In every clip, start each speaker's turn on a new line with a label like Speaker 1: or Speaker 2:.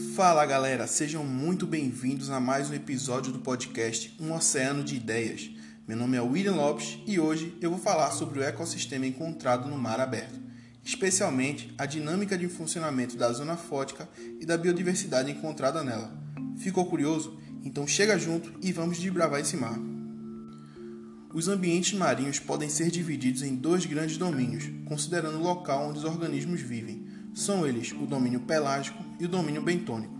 Speaker 1: Fala galera, sejam muito bem-vindos a mais um episódio do podcast Um Oceano de Ideias. Meu nome é William Lopes e hoje eu vou falar sobre o ecossistema encontrado no mar aberto, especialmente a dinâmica de funcionamento da zona fótica e da biodiversidade encontrada nela. Ficou curioso? Então chega junto e vamos desbravar esse mar. Os ambientes marinhos podem ser divididos em dois grandes domínios, considerando o local onde os organismos vivem. São eles o domínio pelágico e o domínio bentônico.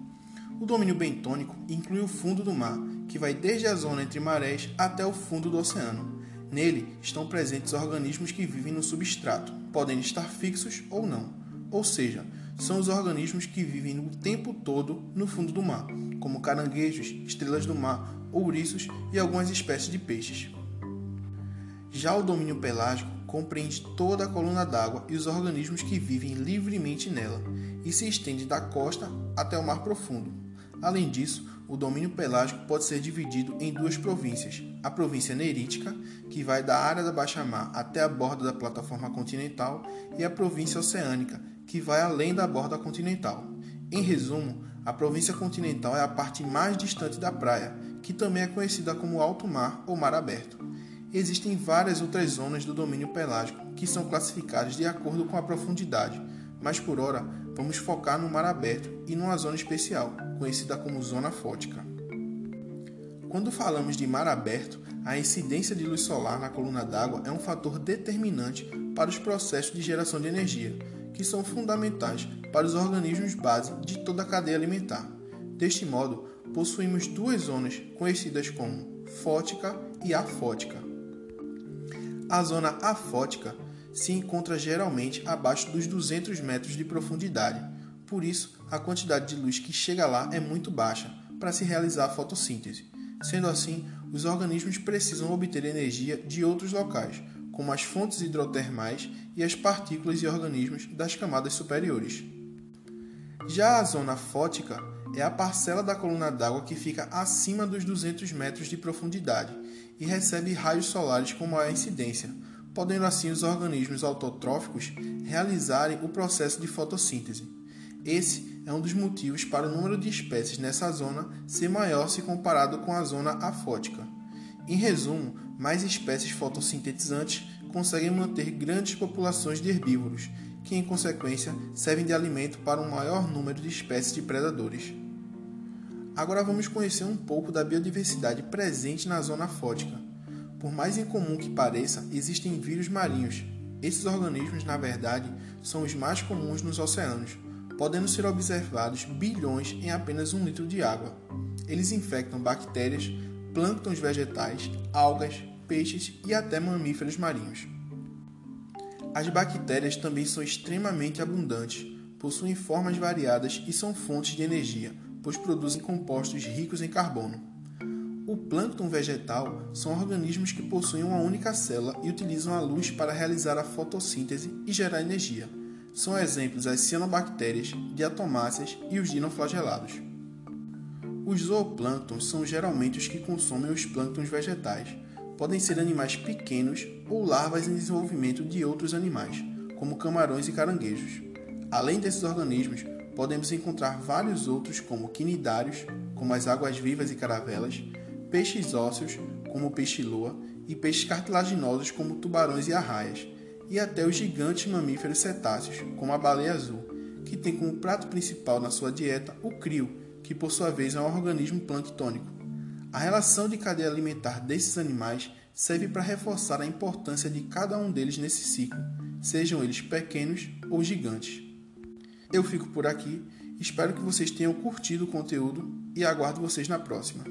Speaker 1: O domínio bentônico inclui o fundo do mar, que vai desde a zona entre marés até o fundo do oceano. Nele estão presentes organismos que vivem no substrato, podendo estar fixos ou não. Ou seja, são os organismos que vivem o tempo todo no fundo do mar, como caranguejos, estrelas do mar, ouriços e algumas espécies de peixes. Já o domínio pelágico compreende toda a coluna d'água e os organismos que vivem livremente nela, e se estende da costa até o mar profundo. Além disso, o domínio pelágico pode ser dividido em duas províncias: a província nerítica, que vai da área da baixa-mar até a borda da plataforma continental, e a província oceânica, que vai além da borda continental. Em resumo, a província continental é a parte mais distante da praia, que também é conhecida como alto mar ou mar aberto. Existem várias outras zonas do domínio pelágico que são classificadas de acordo com a profundidade, mas por hora vamos focar no mar aberto e numa zona especial, conhecida como zona fótica. Quando falamos de mar aberto, a incidência de luz solar na coluna d'água é um fator determinante para os processos de geração de energia, que são fundamentais para os organismos base de toda a cadeia alimentar. Deste modo, possuímos duas zonas conhecidas como fótica e afótica. A zona afótica se encontra geralmente abaixo dos 200 metros de profundidade, por isso a quantidade de luz que chega lá é muito baixa para se realizar a fotossíntese. Sendo assim, os organismos precisam obter energia de outros locais, como as fontes hidrotermais e as partículas e organismos das camadas superiores. Já a zona fótica é a parcela da coluna d'água que fica acima dos 200 metros de profundidade e recebe raios solares com maior incidência, podendo assim os organismos autotróficos realizarem o processo de fotossíntese. Esse é um dos motivos para o número de espécies nessa zona ser maior se comparado com a zona afótica. Em resumo, mais espécies fotossintetizantes conseguem manter grandes populações de herbívoros, que em consequência servem de alimento para um maior número de espécies de predadores. Agora vamos conhecer um pouco da biodiversidade presente na zona fótica. Por mais incomum que pareça, existem vírus marinhos. Esses organismos, na verdade, são os mais comuns nos oceanos, podendo ser observados bilhões em apenas um litro de água. Eles infectam bactérias, plânctons vegetais, algas, peixes e até mamíferos marinhos. As bactérias também são extremamente abundantes, possuem formas variadas e são fontes de energia, pois produzem compostos ricos em carbono. O plâncton vegetal são organismos que possuem uma única célula e utilizam a luz para realizar a fotossíntese e gerar energia. São exemplos as cianobactérias, diatomáceas e os dinoflagelados. Os zooplânctons são geralmente os que consomem os plânctons vegetais. Podem ser animais pequenos ou larvas em desenvolvimento de outros animais, como camarões e caranguejos. Além desses organismos, podemos encontrar vários outros, como quinidários, como as águas-vivas e caravelas, peixes ósseos, como o peixe-lua, e peixes cartilaginosos, como tubarões e arraias, e até os gigantes mamíferos cetáceos, como a baleia azul, que tem como prato principal na sua dieta o crio, que por sua vez é um organismo planctônico. A relação de cadeia alimentar desses animais serve para reforçar a importância de cada um deles nesse ciclo, sejam eles pequenos ou gigantes. Eu fico por aqui, espero que vocês tenham curtido o conteúdo e aguardo vocês na próxima.